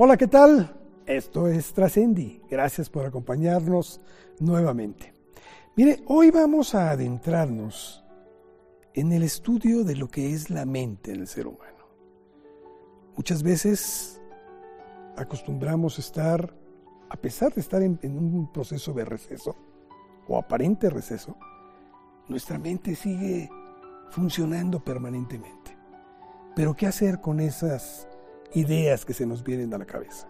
Hola, ¿qué tal? Esto es Trascendi. Gracias por acompañarnos nuevamente. Mire, hoy vamos a adentrarnos en el estudio de lo que es la mente en el ser humano. Muchas veces acostumbramos estar, a pesar de estar en, en un proceso de receso o aparente receso, nuestra mente sigue funcionando permanentemente. Pero ¿qué hacer con esas ideas que se nos vienen a la cabeza.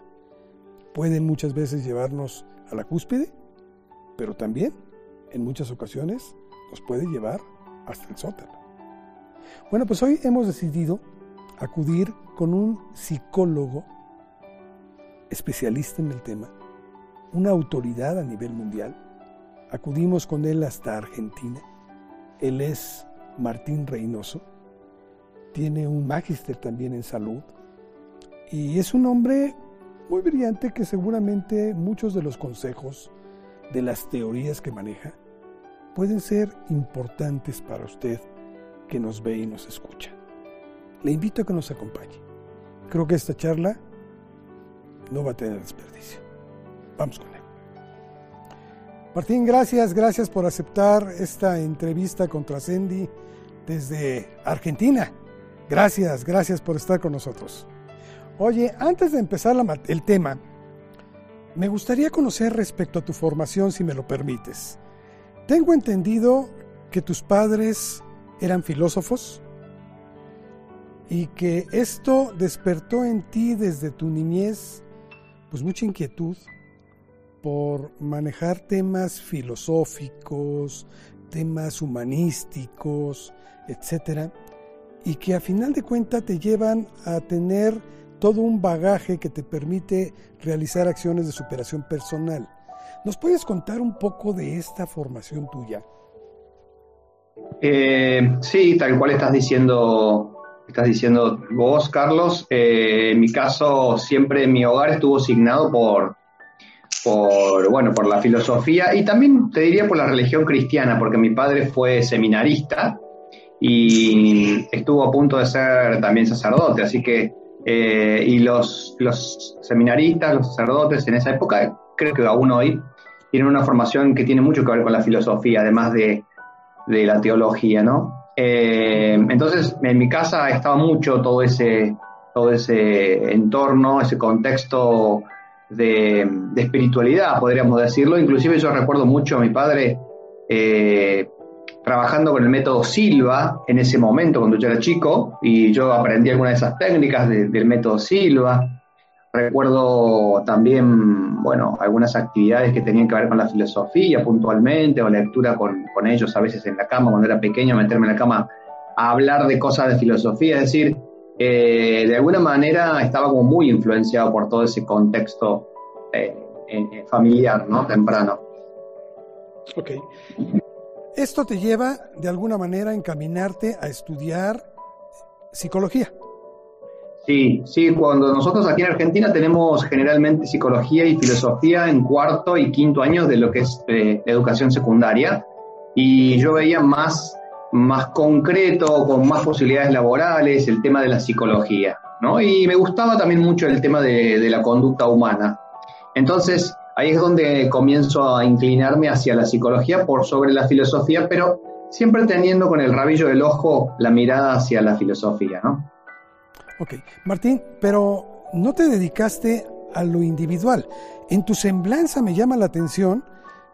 Pueden muchas veces llevarnos a la cúspide, pero también en muchas ocasiones nos puede llevar hasta el sótano. Bueno, pues hoy hemos decidido acudir con un psicólogo especialista en el tema, una autoridad a nivel mundial. Acudimos con él hasta Argentina. Él es Martín Reynoso. Tiene un magíster también en salud y es un hombre muy brillante que seguramente muchos de los consejos, de las teorías que maneja, pueden ser importantes para usted que nos ve y nos escucha. Le invito a que nos acompañe. Creo que esta charla no va a tener desperdicio. Vamos con él. Martín, gracias, gracias por aceptar esta entrevista con Trascendi desde Argentina. Gracias, gracias por estar con nosotros. Oye, antes de empezar el tema, me gustaría conocer respecto a tu formación, si me lo permites. Tengo entendido que tus padres eran filósofos y que esto despertó en ti desde tu niñez pues mucha inquietud por manejar temas filosóficos, temas humanísticos, etcétera, y que a final de cuentas te llevan a tener todo un bagaje que te permite realizar acciones de superación personal. ¿Nos puedes contar un poco de esta formación tuya? Eh, sí, tal cual estás diciendo, estás diciendo vos, Carlos. Eh, en mi caso, siempre mi hogar estuvo asignado por, por, bueno, por la filosofía y también te diría por la religión cristiana, porque mi padre fue seminarista y estuvo a punto de ser también sacerdote, así que eh, y los, los seminaristas, los sacerdotes en esa época, creo que aún hoy, tienen una formación que tiene mucho que ver con la filosofía, además de, de la teología, ¿no? Eh, entonces, en mi casa estaba mucho todo ese, todo ese entorno, ese contexto de, espiritualidad, podríamos decirlo. Inclusive yo recuerdo mucho a mi padre eh, trabajando con el método Silva en ese momento cuando yo era chico y yo aprendí algunas de esas técnicas del método Silva. Recuerdo también, bueno, algunas actividades que tenían que ver con la filosofía puntualmente o lectura con, con ellos a veces en la cama cuando era pequeño, meterme en la cama a hablar de cosas de filosofía, es decir, eh, de alguna manera estaba como muy influenciado por todo ese contexto eh, familiar, ¿no? Temprano. Ok. Esto te lleva de alguna manera a encaminarte a estudiar psicología. Sí, sí, cuando nosotros aquí en Argentina tenemos generalmente psicología y filosofía en cuarto y quinto año de lo que es eh, educación secundaria, y yo veía más, más concreto, con más posibilidades laborales, el tema de la psicología, ¿no? Y me gustaba también mucho el tema de la conducta humana. Entonces, ahí es donde comienzo a inclinarme hacia la psicología por sobre la filosofía, pero siempre teniendo con el rabillo del ojo la mirada hacia la filosofía, ¿no? Ok, Martín, pero no te dedicaste a lo individual. En tu semblanza me llama la atención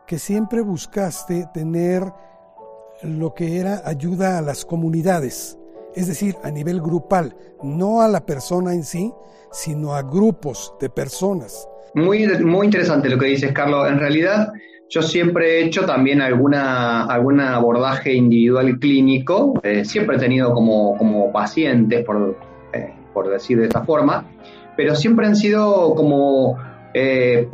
que siempre buscaste tener lo que era ayuda a las comunidades, es decir, a nivel grupal, no a la persona en sí, sino a grupos de personas. Muy, muy interesante lo que dices, Carlos. En realidad, yo siempre he hecho también alguna, algún abordaje individual clínico, eh, siempre he tenido como, como pacientes, por, eh, por decir de esta forma, pero siempre han sido como eh,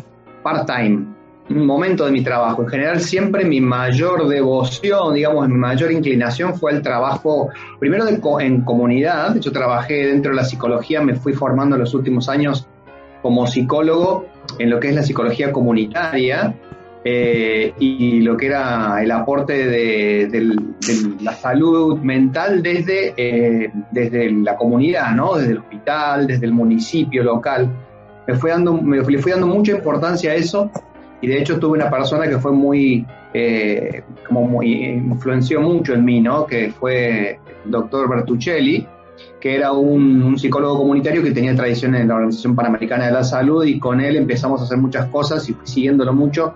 part-time, un momento de mi trabajo. En general, siempre mi mayor devoción, digamos, mi mayor inclinación fue el trabajo, primero en comunidad. Yo trabajé dentro de la psicología, me fui formando en los últimos años como psicólogo en lo que es la psicología comunitaria eh, y lo que era el aporte de, la salud mental desde, eh, desde la comunidad, ¿no? desde el hospital, desde el municipio local. me fui dando, me, le fui dando mucha importancia a eso y de hecho tuve una persona que fue muy, eh, como muy, influenció mucho en mí, ¿no? Que fue el doctor Bertuccelli, que era un, psicólogo comunitario que tenía tradición en la Organización Panamericana de la Salud y con él empezamos a hacer muchas cosas y siguiéndolo mucho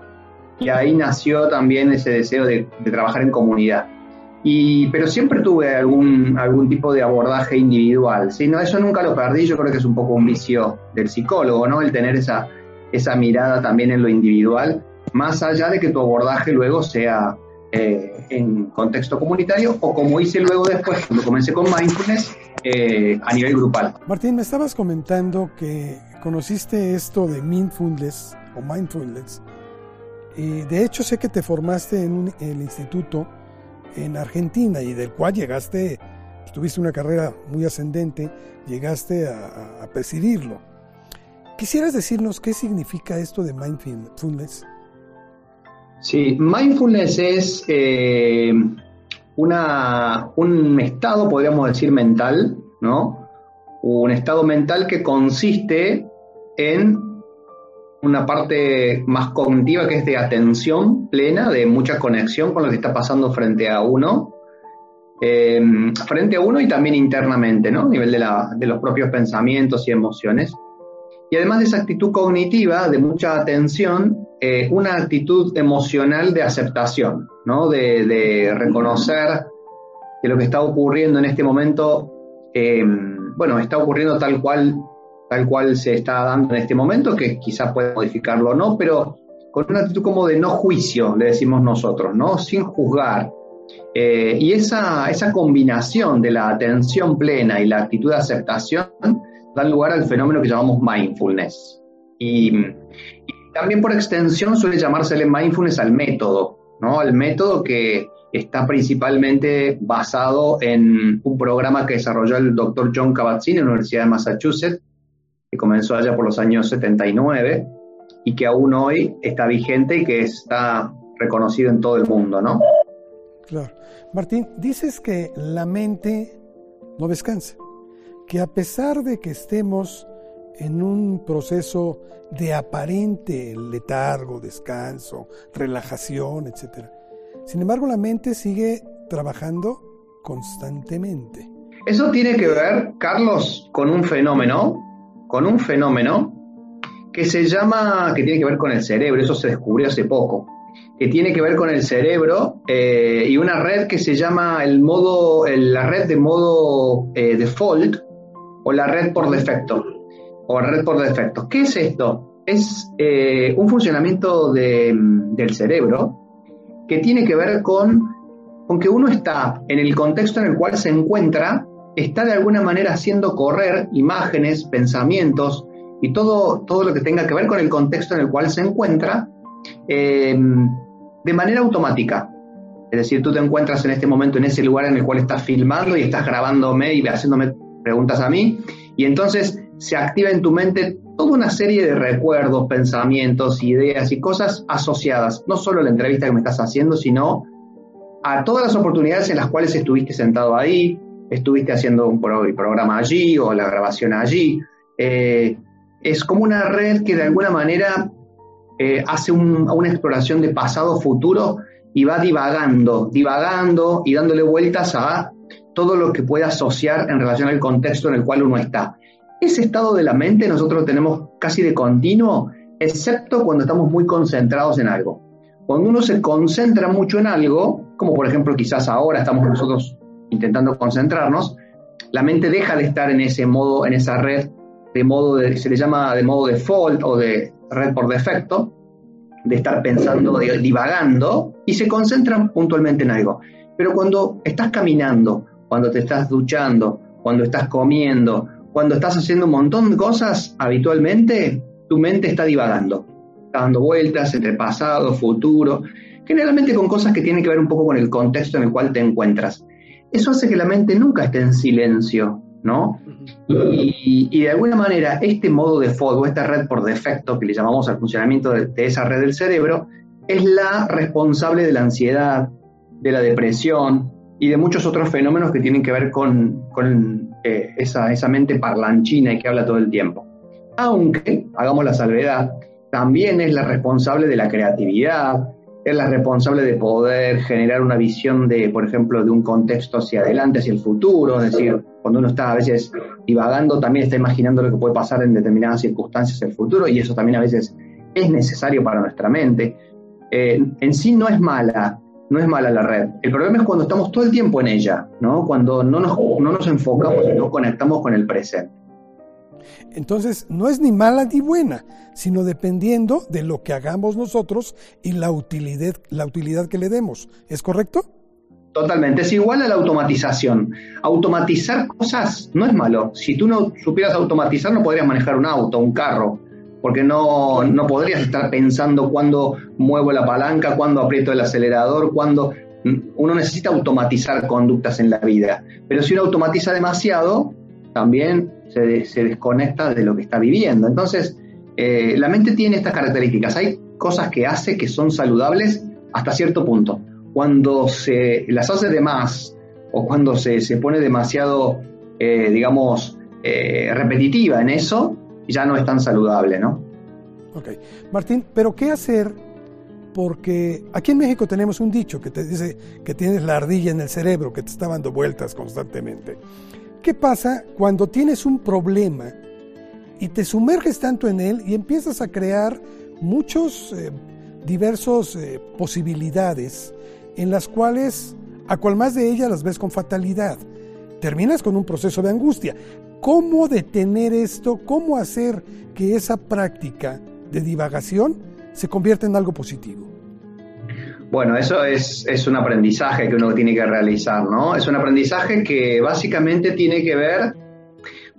y ahí nació también ese deseo de, de trabajar en comunidad. Y, pero siempre tuve algún, algún tipo de abordaje individual. ¿sí? No, eso nunca lo perdí, yo creo que es un poco un vicio del psicólogo, ¿no? El tener esa, esa mirada también en lo individual, más allá de que tu abordaje luego sea eh, en contexto comunitario o como hice luego después, cuando comencé con mindfulness, eh, a nivel grupal. Martín, me estabas comentando que conociste esto de mindfulness o mindfulness. Y de hecho sé que te formaste en el instituto en Argentina y del cual llegaste, tuviste una carrera muy ascendente, llegaste a, a presidirlo. ¿Quisieras decirnos qué significa esto de mindfulness? Sí, mindfulness es eh, una, un estado, podríamos decir, mental, ¿no? Un estado mental que consiste en una parte más cognitiva que es de atención plena, de mucha conexión con lo que está pasando frente a uno, eh, frente a uno y también internamente, ¿no? A nivel de, la, de los propios pensamientos y emociones. Y además de esa actitud cognitiva, de mucha atención, eh, una actitud emocional de aceptación, ¿no? De, reconocer que lo que está ocurriendo en este momento, eh, bueno, está ocurriendo tal cual, tal cual se está dando en este momento, que quizás puede modificarlo o no, pero con una actitud como de no juicio, le decimos nosotros, ¿no? Sin juzgar. Eh, y esa, esa combinación de la atención plena y la actitud de aceptación dan lugar al fenómeno que llamamos mindfulness. Y también por extensión suele llamársele mindfulness al método, ¿no? Al método que está principalmente basado en un programa que desarrolló el doctor John Kabat-Zinn en la Universidad de Massachusetts, que comenzó allá por los años 79 y que aún hoy está vigente y que está reconocido en todo el mundo, ¿no? Claro. Martín, dices que la mente no descansa que a pesar de que estemos en un proceso de aparente letargo, descanso, relajación, etc., sin embargo la mente sigue trabajando constantemente. Eso tiene que ver, Carlos, con un fenómeno, con un fenómeno que se llama, que tiene que ver con el cerebro, eso se descubrió hace poco, que tiene que ver con el cerebro eh, y una red que se llama el modo, la red de modo eh, default, o la red por defecto, o red por defecto. ¿Qué es esto? Es eh, un funcionamiento de, del cerebro que tiene que ver con, con que uno está en el contexto en el cual se encuentra, está de alguna manera haciendo correr imágenes, pensamientos y todo, todo lo que tenga que ver con el contexto en el cual se encuentra eh, de manera automática. Es decir, tú te encuentras en este momento en ese lugar en el cual estás filmando y estás grabándome y haciéndome preguntas a mí, y entonces se activa en tu mente toda una serie de recuerdos, pensamientos, ideas y cosas asociadas, no solo a la entrevista que me estás haciendo, sino a todas las oportunidades en las cuales estuviste sentado ahí, estuviste haciendo un programa allí o la grabación allí. Eh, es como una red que de alguna manera eh, hace un, una exploración de pasado, futuro y va divagando, divagando y dándole vueltas a todo lo que pueda asociar en relación al contexto en el cual uno está. Ese estado de la mente nosotros tenemos casi de continuo, excepto cuando estamos muy concentrados en algo. Cuando uno se concentra mucho en algo, como por ejemplo quizás ahora estamos nosotros intentando concentrarnos, la mente deja de estar en ese modo, en esa red de modo de, se le llama de modo default o de red por defecto, de estar pensando, divagando, y se concentra puntualmente en algo. Pero cuando estás caminando cuando te estás duchando, cuando estás comiendo, cuando estás haciendo un montón de cosas habitualmente, tu mente está divagando, está dando vueltas entre pasado, futuro, generalmente con cosas que tienen que ver un poco con el contexto en el cual te encuentras. Eso hace que la mente nunca esté en silencio, ¿no? Y, y de alguna manera este modo de fuego, esta red por defecto que le llamamos al funcionamiento de, de esa red del cerebro, es la responsable de la ansiedad, de la depresión, y de muchos otros fenómenos que tienen que ver con, con eh, esa, esa, mente parlanchina y que habla todo el tiempo. aunque, hagamos la salvedad, también es la responsable de la creatividad, es la responsable de poder generar una visión de, por ejemplo, de un contexto hacia adelante, hacia el futuro, es decir, cuando uno está a veces divagando, también está imaginando lo que puede pasar en determinadas circunstancias el futuro, y eso también a veces es necesario para nuestra mente. Eh, en sí no es mala, no es mala la red. El problema es cuando estamos todo el tiempo en ella, ¿no? Cuando no nos, no nos enfocamos y no conectamos con el presente. Entonces, no es ni mala ni buena, sino dependiendo de lo que hagamos nosotros y la utilidad, la utilidad que le demos. ¿Es correcto? Totalmente, es igual a la automatización. Automatizar cosas no es malo. Si tú no supieras automatizar, no podrías manejar un auto, un carro, porque no, no podrías estar pensando cuándo muevo la palanca, cuándo aprieto el acelerador, cuándo... Uno necesita automatizar conductas en la vida, pero si uno automatiza demasiado, también se, desconecta de lo que está viviendo. Entonces, eh, la mente tiene estas características. Hay cosas que hace que son saludables hasta cierto punto. Cuando se las hace de más o cuando se, pone demasiado, eh, digamos, eh, repetitiva en eso, ya no es tan saludable, ¿no? Ok. Martín, pero ¿qué hacer? Porque aquí en México tenemos un dicho que te dice que tienes la ardilla en el cerebro, que te está dando vueltas constantemente. ¿Qué pasa cuando tienes un problema y te sumerges tanto en él y empiezas a crear muchos eh, diversos eh, posibilidades en las cuales a cual más de ellas las ves con fatalidad? Terminas con un proceso de angustia. ¿Cómo detener esto? ¿Cómo hacer que esa práctica de divagación se convierta en algo positivo? Bueno, eso es, es, un aprendizaje que uno tiene que realizar, ¿no? Es un aprendizaje que básicamente tiene que ver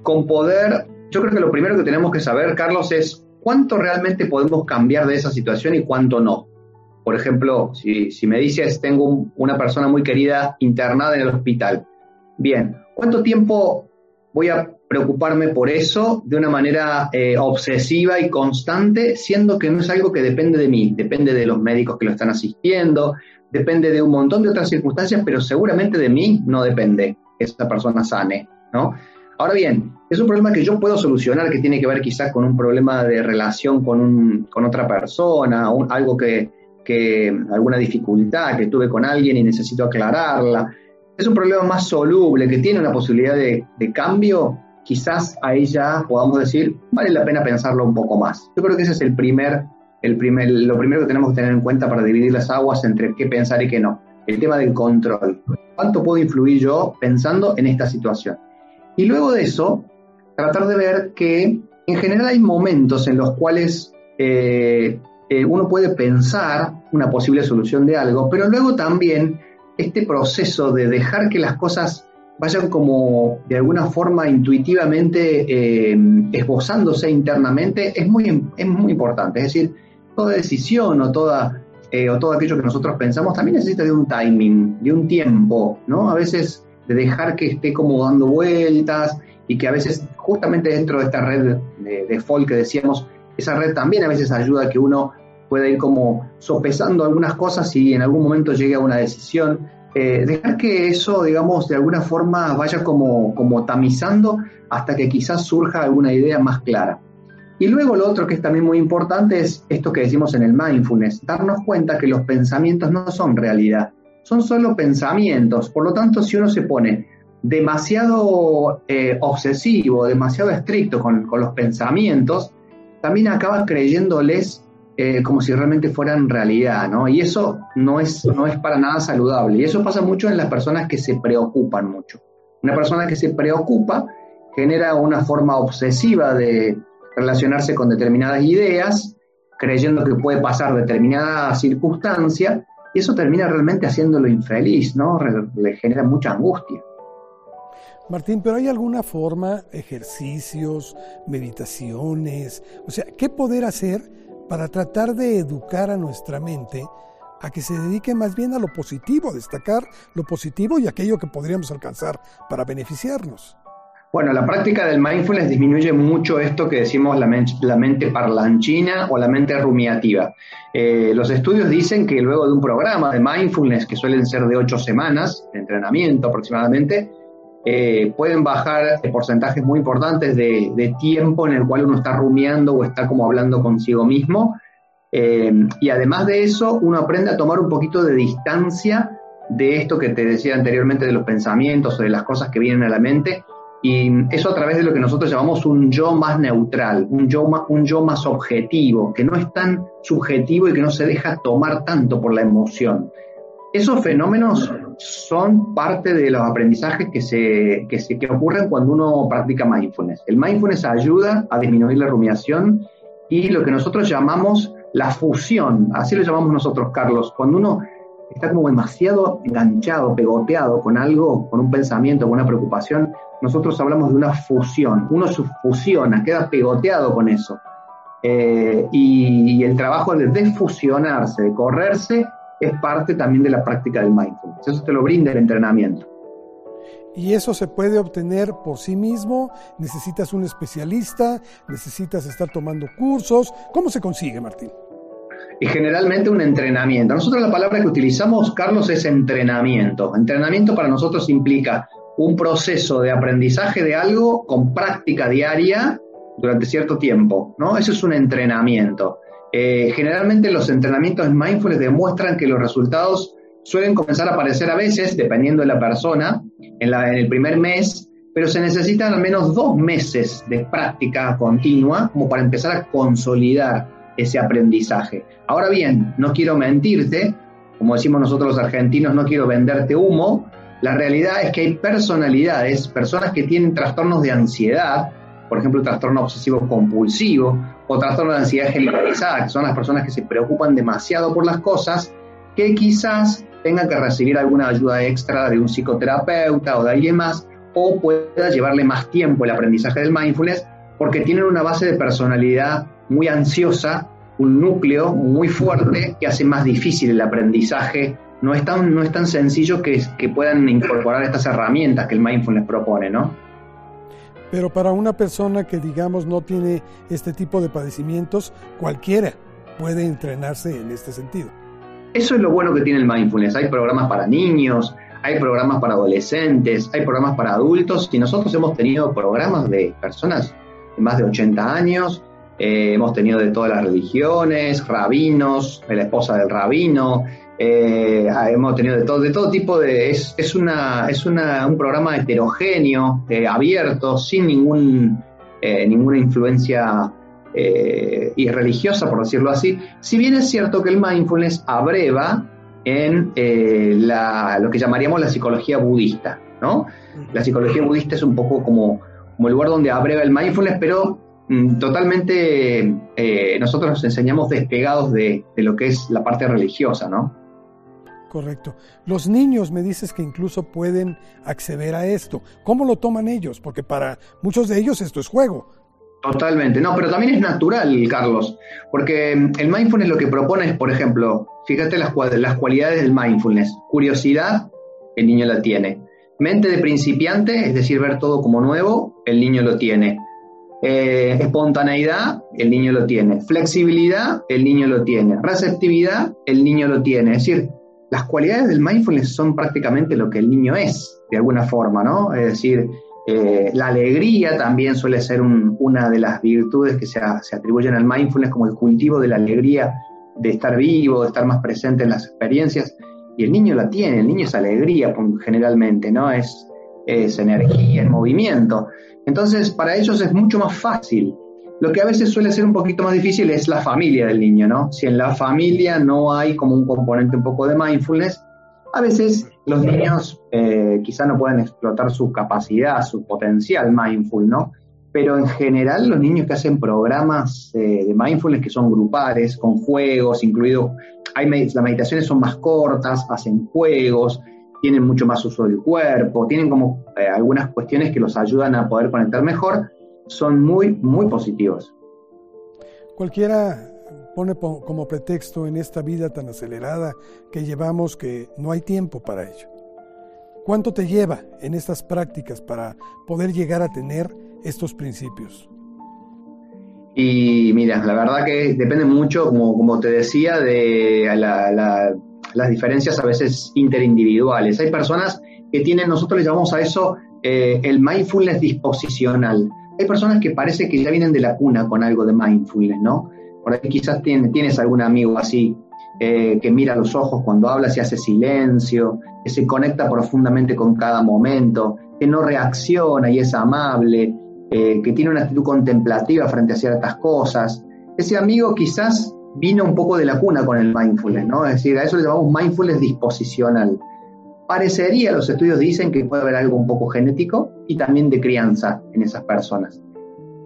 con poder, yo creo que lo primero que tenemos que saber, Carlos, es cuánto realmente podemos cambiar de esa situación y cuánto no. Por ejemplo, si, si me dices, tengo una persona muy querida internada en el hospital, bien, ¿cuánto tiempo voy a preocuparme por eso de una manera eh, obsesiva y constante, siendo que no es algo que depende de mí, depende de los médicos que lo están asistiendo, depende de un montón de otras circunstancias, pero seguramente de mí no depende que esa persona sane, ¿no? Ahora bien, es un problema que yo puedo solucionar, que tiene que ver quizás con un problema de relación con, un, con otra persona, algo que, que, alguna dificultad que tuve con alguien y necesito aclararla. Es un problema más soluble, que tiene una posibilidad de, de cambio, quizás ahí ya podamos decir, vale la pena pensarlo un poco más. Yo creo que ese es el primer, el primer, lo primero que tenemos que tener en cuenta para dividir las aguas entre qué pensar y qué no. El tema del control. ¿Cuánto puedo influir yo pensando en esta situación? Y luego de eso, tratar de ver que en general hay momentos en los cuales eh, eh, uno puede pensar una posible solución de algo, pero luego también este proceso de dejar que las cosas vayan como de alguna forma intuitivamente eh, esbozándose internamente es muy, es muy importante. Es decir, toda decisión o, toda, eh, o todo aquello que nosotros pensamos también necesita de un timing, de un tiempo, ¿no? A veces de dejar que esté como dando vueltas y que a veces justamente dentro de esta red de, de folk que decíamos, esa red también a veces ayuda a que uno pueda ir como sopesando algunas cosas y en algún momento llegue a una decisión eh, dejar que eso, digamos, de alguna forma vaya como, como tamizando hasta que quizás surja alguna idea más clara. Y luego lo otro que es también muy importante es esto que decimos en el mindfulness, darnos cuenta que los pensamientos no son realidad, son solo pensamientos. Por lo tanto, si uno se pone demasiado eh, obsesivo, demasiado estricto con, con, los pensamientos, también acaba creyéndoles eh, como si realmente fueran realidad, ¿no? Y eso no es, no es para nada saludable. Y eso pasa mucho en las personas que se preocupan mucho. Una persona que se preocupa genera una forma obsesiva de relacionarse con determinadas ideas, creyendo que puede pasar determinada circunstancia, y eso termina realmente haciéndolo infeliz, ¿no? Le genera mucha angustia. Martín, pero ¿hay alguna forma, ejercicios, meditaciones? O sea, ¿qué poder hacer para tratar de educar a nuestra mente a que se dedique más bien a lo positivo, destacar lo positivo y aquello que podríamos alcanzar para beneficiarnos. Bueno, la práctica del mindfulness disminuye mucho esto que decimos la, mente parlanchina o la mente rumiativa. Eh, los estudios dicen que luego de un programa de mindfulness, que suelen ser de ocho semanas de entrenamiento aproximadamente, eh, pueden bajar porcentajes muy importantes de, tiempo en el cual uno está rumiando o está como hablando consigo mismo. Eh, y además de eso, uno aprende a tomar un poquito de distancia de esto que te decía anteriormente de los pensamientos o de las cosas que vienen a la mente. Y eso a través de lo que nosotros llamamos un yo más neutral, un yo más, un yo más objetivo, que no es tan subjetivo y que no se deja tomar tanto por la emoción. Esos fenómenos son parte de los aprendizajes que, se, que, se, que ocurren cuando uno practica mindfulness. El mindfulness ayuda a disminuir la rumiación y lo que nosotros llamamos la fusión, así lo llamamos nosotros, Carlos, cuando uno está como demasiado enganchado, pegoteado con algo, con un pensamiento, con una preocupación, nosotros hablamos de una fusión. Uno se fusiona, queda pegoteado con eso. Eh, y, el trabajo de desfusionarse, de correrse, es parte también de la práctica del mindfulness. Eso te lo brinda el entrenamiento. Y eso se puede obtener por sí mismo, necesitas un especialista, necesitas estar tomando cursos. ¿Cómo se consigue, Martín? y generalmente un entrenamiento. Nosotros la palabra que utilizamos, Carlos, es entrenamiento. Entrenamiento para nosotros implica un proceso de aprendizaje de algo con práctica diaria durante cierto tiempo, ¿no? Eso es un entrenamiento. Eh, generalmente los entrenamientos en mindfulness demuestran que los resultados suelen comenzar a aparecer a veces, dependiendo de la persona, en, en el primer mes, pero se necesitan al menos dos meses de práctica continua como para empezar a consolidar ese aprendizaje. Ahora bien, no quiero mentirte, como decimos nosotros los argentinos, no quiero venderte humo. La realidad es que hay personalidades, personas que tienen trastornos de ansiedad, por ejemplo, trastorno obsesivo compulsivo o trastorno de ansiedad generalizada, que son las personas que se preocupan demasiado por las cosas, que quizás tengan que recibir alguna ayuda extra de un psicoterapeuta o de alguien más, o pueda llevarle más tiempo el aprendizaje del mindfulness, porque tienen una base de personalidad muy ansiosa, un núcleo muy fuerte que hace más difícil el aprendizaje. No es tan, no es tan sencillo que, que puedan incorporar estas herramientas que el mindfulness propone, ¿no? Pero para una persona que, digamos, no tiene este tipo de padecimientos, cualquiera puede entrenarse en este sentido. Eso es lo bueno que tiene el mindfulness. Hay programas para niños, hay programas para adolescentes, hay programas para adultos y nosotros hemos tenido programas de personas de más de 80 años eh, hemos tenido de todas las religiones, rabinos, la esposa del rabino, eh, ah, hemos tenido de todo, de todo tipo de... Es, es, una, es una, un programa heterogéneo, eh, abierto, sin ningún, ninguna influencia irreligiosa, por decirlo así. Si bien es cierto que el mindfulness abreva en la, lo que llamaríamos la psicología budista, ¿no? La psicología budista es un poco como, como el lugar donde abreva el mindfulness, pero Mm, totalmente eh, nosotros nos enseñamos despegados de, lo que es la parte religiosa, ¿no? Correcto. Los niños me dices que incluso pueden acceder a esto. ¿Cómo lo toman ellos? Porque para muchos de ellos esto es juego. Totalmente, no, pero también es natural, Carlos, porque mm, el mindfulness lo que propone es, por ejemplo, fíjate las, las cualidades del mindfulness. Curiosidad, el niño la tiene. Mente de principiante, es decir, ver todo como nuevo, el niño lo tiene. Eh, espontaneidad, el niño lo tiene. Flexibilidad, el niño lo tiene. Receptividad, el niño lo tiene. Es decir, las cualidades del mindfulness son prácticamente lo que el niño es, de alguna forma, ¿no? Es decir, eh, la alegría también suele ser una de las virtudes que se, atribuyen al mindfulness como el cultivo de la alegría, de estar vivo, de estar más presente en las experiencias. Y el niño la tiene, el niño es alegría generalmente, ¿no? Es, es energía en movimiento. Entonces, para ellos es mucho más fácil. Lo que a veces suele ser un poquito más difícil es la familia del niño, ¿no? Si en la familia no hay como un componente un poco de mindfulness, a veces los niños eh, quizá no pueden explotar su capacidad, su potencial mindful, ¿no? Pero en general los niños que hacen programas eh, de mindfulness que son grupales, con juegos, incluido, hay, las meditaciones son más cortas, hacen juegos, tienen mucho más uso del cuerpo, tienen como eh, algunas cuestiones que los ayudan a poder conectar mejor, son muy, muy positivos. Cualquiera pone como pretexto en esta vida tan acelerada que llevamos que no hay tiempo para ello. ¿Cuánto te lleva en estas prácticas para poder llegar a tener estos principios? Y mira, la verdad que depende mucho, como, como te decía, de la, las diferencias a veces interindividuales. Hay personas que tienen, nosotros les llamamos a eso eh, el mindfulness disposicional. Hay personas que parece que ya vienen de la cuna con algo de mindfulness, ¿no? Por ahí quizás tienes algún amigo así eh, que mira los ojos cuando habla, y hace silencio, que se conecta profundamente con cada momento, que no reacciona y es amable, eh, que tiene una actitud contemplativa frente a ciertas cosas. Ese amigo quizás vino un poco de la cuna con el mindfulness, ¿no? Es decir, a eso le llamamos mindfulness disposicional. Parecería, los estudios dicen que puede haber algo un poco genético y también de crianza en esas personas.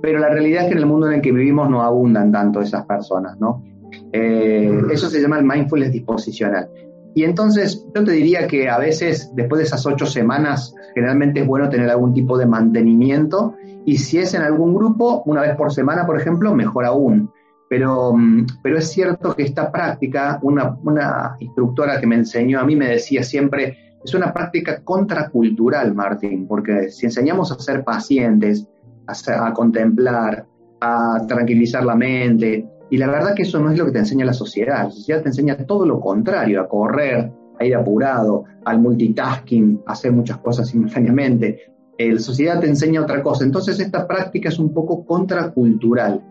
Pero la realidad es que en el mundo en el que vivimos no abundan tanto esas personas, ¿no? Eh, eso se llama el mindfulness disposicional. Y entonces yo te diría que a veces después de esas ocho semanas generalmente es bueno tener algún tipo de mantenimiento y si es en algún grupo, una vez por semana, por ejemplo, mejor aún. Pero, mm, pero es cierto que esta práctica, una, una instructora que me enseñó a mí me decía siempre, es una práctica contracultural, Martín, porque si enseñamos a ser pacientes, a, contemplar, a tranquilizar la mente, y la verdad que eso no es lo que te enseña la sociedad. La sociedad te enseña todo lo contrario, a correr, a ir apurado, al multitasking, a hacer muchas cosas simultáneamente. La sociedad te enseña otra cosa. Entonces esta práctica es un poco contracultural.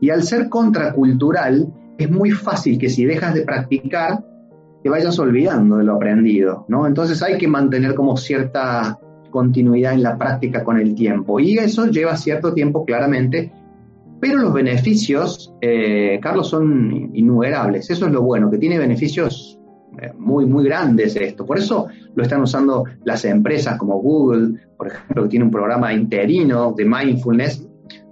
Y al ser contracultural, es muy fácil que si dejas de practicar, te vayas olvidando de lo aprendido, ¿no? Entonces hay que mantener como cierta continuidad en la práctica con el tiempo. Y eso lleva cierto tiempo, claramente, pero los beneficios, eh, Carlos, son innumerables. Eso es lo bueno, que tiene beneficios eh, muy, muy grandes esto. Por eso lo están usando las empresas como Google, por ejemplo, que tiene un programa interino de mindfulness.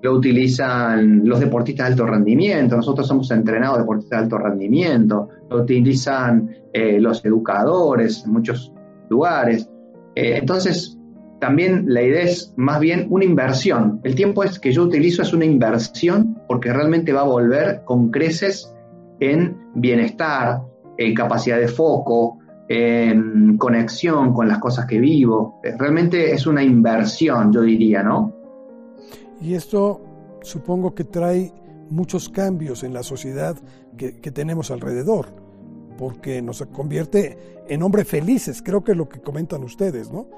Lo utilizan los deportistas de alto rendimiento. Nosotros somos entrenados deportistas de alto rendimiento. Lo utilizan eh, los educadores en muchos lugares. entonces, también la idea es más bien una inversión. El tiempo es que yo utilizo es una inversión porque realmente va a volver con creces en bienestar, en capacidad de foco, en conexión con las cosas que vivo. Realmente es una inversión, yo diría, ¿no? Y esto supongo que trae muchos cambios en la sociedad que, que tenemos alrededor, porque nos convierte en hombres felices, creo que es lo que comentan ustedes, ¿no?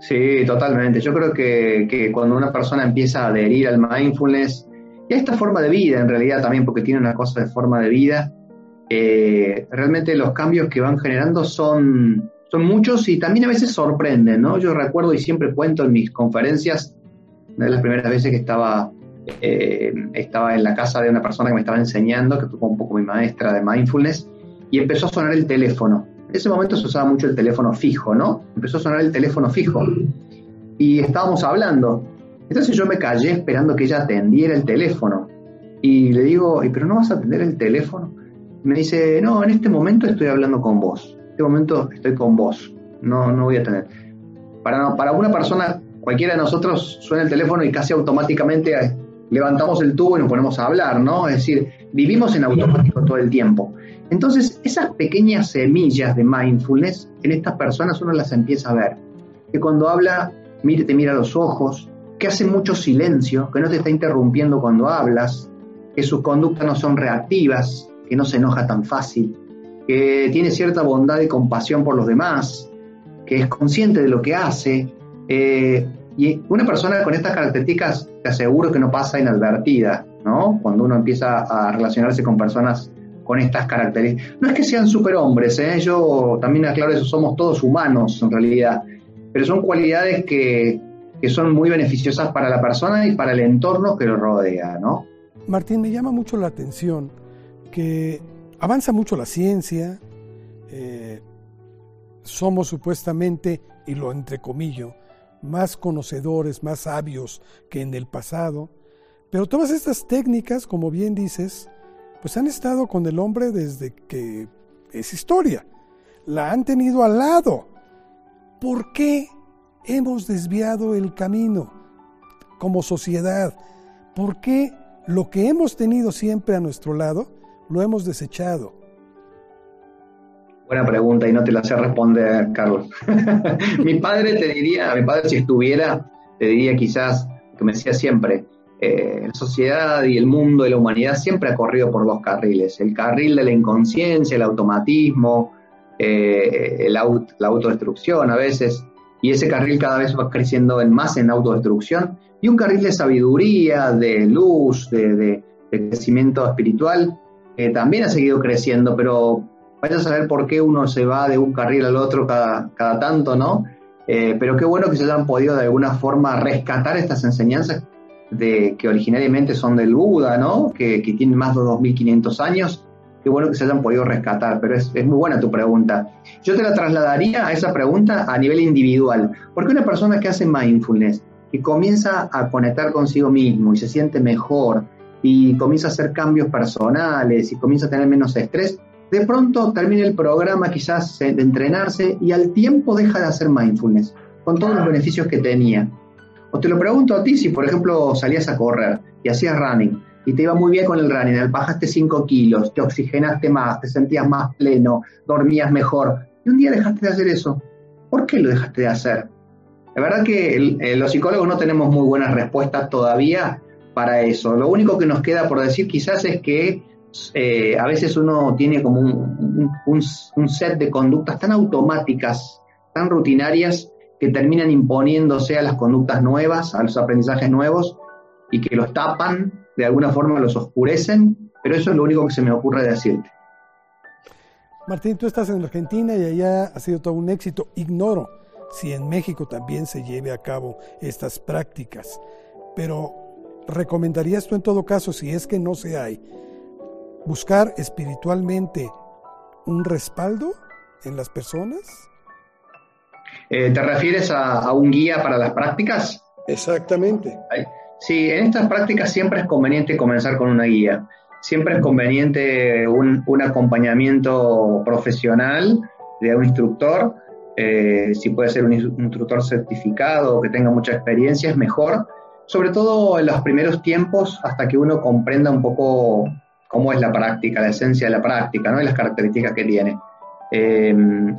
Sí, totalmente. Yo creo que, cuando una persona empieza a adherir al mindfulness y a esta forma de vida, en realidad también, porque tiene una cosa de forma de vida, eh, realmente los cambios que van generando son, son muchos y también a veces sorprenden, ¿no? Yo recuerdo y siempre cuento en mis conferencias, una de las primeras veces que estaba, eh, estaba en la casa de una persona que me estaba enseñando, que fue un poco mi maestra de mindfulness, y empezó a sonar el teléfono en ese momento se usaba mucho el teléfono fijo, ¿no? Empezó a sonar el teléfono fijo y estábamos hablando. Entonces yo me callé esperando que ella atendiera el teléfono. Y le digo, ¿pero no vas a atender el teléfono? me dice, no, en este momento estoy hablando con vos. En este momento estoy con vos. No, no voy a atender. Para, para una persona, cualquiera de nosotros suena el teléfono y casi automáticamente levantamos el tubo y nos ponemos a hablar, ¿no? Es decir, vivimos en automático todo el tiempo. Entonces, esas pequeñas semillas de mindfulness en estas personas uno las empieza a ver. Que cuando habla, mire, te mira los ojos, que hace mucho silencio, que no te está interrumpiendo cuando hablas, que sus conductas no son reactivas, que no se enoja tan fácil, que tiene cierta bondad y compasión por los demás, que es consciente de lo que hace. Eh, y una persona con estas características te aseguro que no pasa inadvertida, ¿no? Cuando uno empieza a relacionarse con personas con estas características. No es que sean superhombres, ¿eh? yo también aclaro eso, somos todos humanos en realidad, pero son cualidades que, que son muy beneficiosas para la persona y para el entorno que lo rodea, ¿no? Martín, me llama mucho la atención que avanza mucho la ciencia, eh, somos supuestamente, y lo entrecomillo, más conocedores, más sabios que en el pasado, pero todas estas técnicas, como bien dices, pues han estado con el hombre desde que es historia. La han tenido al lado. ¿Por qué hemos desviado el camino como sociedad? ¿Por qué lo que hemos tenido siempre a nuestro lado lo hemos desechado? Buena pregunta y no te la sé responder, Carlos. mi padre te diría, mi padre si estuviera, te diría quizás, que me decía siempre, eh, la sociedad y el mundo de la humanidad siempre ha corrido por dos carriles, el carril de la inconsciencia, el automatismo, eh, la autodestrucción a veces, y ese carril cada vez va creciendo en más en autodestrucción, y un carril de sabiduría, de luz, de, crecimiento espiritual, eh, también ha seguido creciendo, pero vaya a saber por qué uno se va de un carril al otro cada, cada tanto, ¿no? Eh, pero qué bueno que se hayan podido de alguna forma rescatar estas enseñanzas de, que originariamente son del Buda, ¿no? Que, que tienen más de 2.500 años. Qué bueno que se hayan podido rescatar, pero es, es, muy buena tu pregunta. Yo te la trasladaría a esa pregunta a nivel individual, porque una persona que hace mindfulness, que comienza a conectar consigo mismo y se siente mejor y comienza a hacer cambios personales y comienza a tener menos estrés, de pronto termina el programa quizás de entrenarse y al tiempo deja de hacer mindfulness, con todos los beneficios que tenía. O te lo pregunto a ti, si por ejemplo salías a correr y hacías running y te iba muy bien con el running, bajaste 5 kilos, te oxigenaste más, te sentías más pleno, dormías mejor, y un día dejaste de hacer eso. ¿Por qué lo dejaste de hacer? La verdad que eh, los psicólogos no tenemos muy buenas respuestas todavía para eso. Lo único que nos queda por decir quizás es que eh, a veces uno tiene como un, un, set de conductas tan automáticas, tan rutinarias, que terminan imponiéndose a las conductas nuevas, a los aprendizajes nuevos, y que los tapan, de alguna forma los oscurecen, pero eso es lo único que se me ocurre decirte. Martín, tú estás en Argentina y allá ha sido todo un éxito. Ignoro si en México también se lleve a cabo estas prácticas, pero ¿recomendarías tú en todo caso, si es que no se hay, buscar espiritualmente un respaldo en las personas? Eh, ¿Te refieres a, un guía para las prácticas? Exactamente. Sí, en estas prácticas siempre es conveniente comenzar con una guía. Siempre es conveniente un, acompañamiento profesional de un instructor. Eh, si puede ser un instructor certificado o que tenga mucha experiencia, es mejor. Sobre todo en los primeros tiempos, hasta que uno comprenda un poco cómo es la práctica, la esencia de la práctica, ¿no? y las características que tiene. Eh,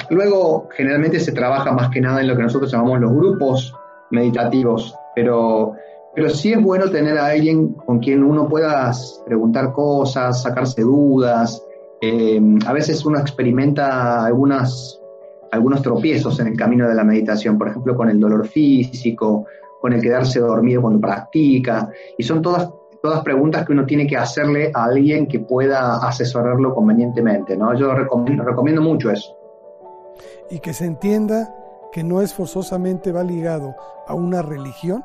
luego, generalmente se trabaja más que nada en lo que nosotros llamamos los grupos meditativos, pero, pero sí es bueno tener a alguien con quien uno pueda preguntar cosas, sacarse dudas. Eh, a veces uno experimenta algunas, algunos tropiezos en el camino de la meditación, por ejemplo, con el dolor físico, con el quedarse dormido cuando practica, y son todas todas preguntas que uno tiene que hacerle a alguien que pueda asesorarlo convenientemente, ¿no? Yo recomiendo, recomiendo mucho eso. Y que se entienda que no es forzosamente va ligado a una religión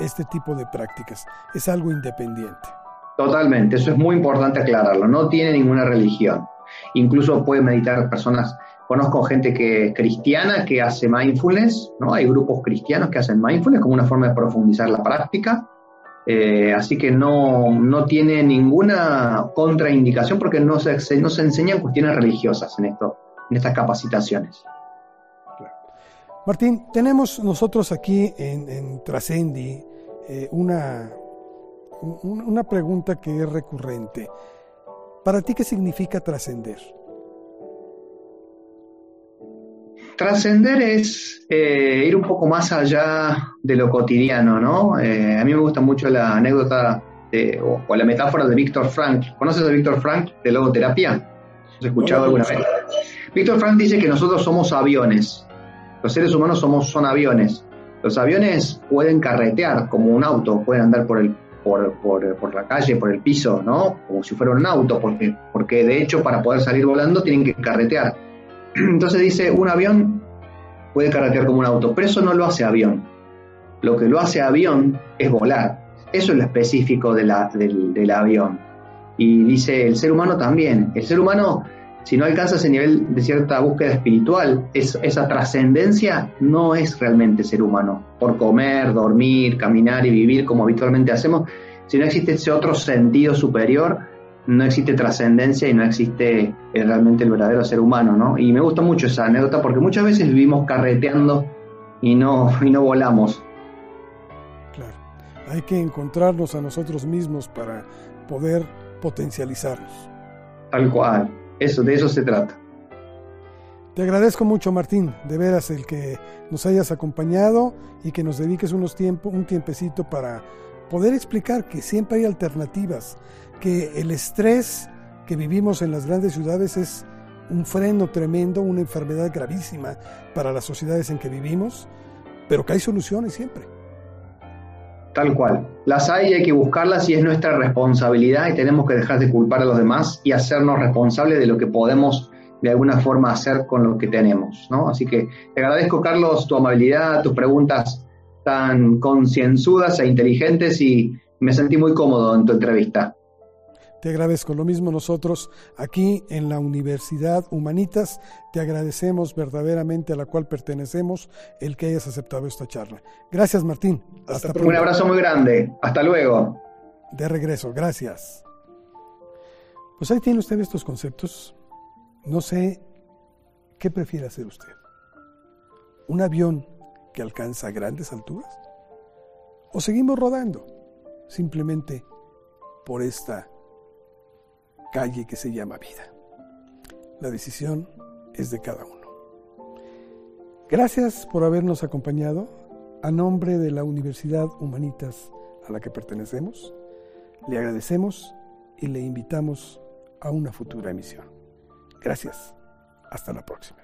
este tipo de prácticas, es algo independiente. Totalmente, eso es muy importante aclararlo, no tiene ninguna religión. Incluso puede meditar personas, conozco gente que cristiana que hace mindfulness, ¿no? Hay grupos cristianos que hacen mindfulness como una forma de profundizar la práctica eh, así que no, no, tiene ninguna contraindicación porque no se, no se enseñan cuestiones religiosas en, esto, en estas capacitaciones. Martín, tenemos nosotros aquí en, en Trascendi eh, una, una pregunta que es recurrente. ¿Para ti qué significa trascender? Trascender es eh, ir un poco más allá de lo cotidiano, ¿no? Eh, a mí me gusta mucho la anécdota o, la metáfora de Víctor Frank. ¿Conoces a Víctor Frank de logoterapia? ¿Has escuchado alguna vez? Víctor Frank dice que nosotros somos aviones. Los seres humanos somos, son aviones. Los aviones pueden carretear como un auto, pueden andar por, el, por, por, por la calle, por el piso, ¿no? Como si fuera un auto, porque, porque de hecho para poder salir volando tienen que carretear entonces dice, un avión puede carretear como un auto, pero eso no lo hace avión. Lo que lo hace avión es volar. Eso es lo específico del, avión. Y dice, el ser humano también. El ser humano, si no alcanza ese nivel de cierta búsqueda espiritual, esa trascendencia no es realmente ser humano. Por comer, dormir, caminar y vivir como habitualmente hacemos, si no existe ese otro sentido superior, no existe trascendencia y no existe eh, realmente el verdadero ser humano, ¿no? Y me gusta mucho esa anécdota porque muchas veces vivimos carreteando y no, y no volamos. Claro, hay que encontrarnos a nosotros mismos para poder potencializarnos. Tal cual, eso, de eso se trata. Te agradezco mucho, Martín, de veras el que nos hayas acompañado y que nos dediques unos tiempo, un tiempecito para poder explicar que siempre hay alternativas, que el estrés que vivimos en las grandes ciudades es un freno tremendo, una enfermedad gravísima para las sociedades en que vivimos, pero que hay soluciones siempre. Tal cual. Las hay y hay que buscarlas y es nuestra responsabilidad y tenemos que dejar de culpar a los demás y hacernos responsables de lo que podemos de alguna forma hacer con lo que tenemos. ¿no? Así que te agradezco, Carlos, tu amabilidad, tus preguntas tan concienzudas e inteligentes y me sentí muy cómodo en tu entrevista. Te agradezco lo mismo nosotros aquí en la Universidad Humanitas. Te agradecemos verdaderamente a la cual pertenecemos el que hayas aceptado esta charla. Gracias, Martín. Hasta pronto. Un abrazo muy grande. Hasta luego. De regreso. Gracias. Pues ahí tiene usted estos conceptos. No sé qué prefiere hacer usted. ¿Un avión que alcanza grandes alturas? ¿O seguimos rodando simplemente por esta calle que se llama vida. La decisión es de cada uno. Gracias por habernos acompañado. A nombre de la Universidad Humanitas a la que pertenecemos, le agradecemos y le invitamos a una futura emisión. Gracias. Hasta la próxima.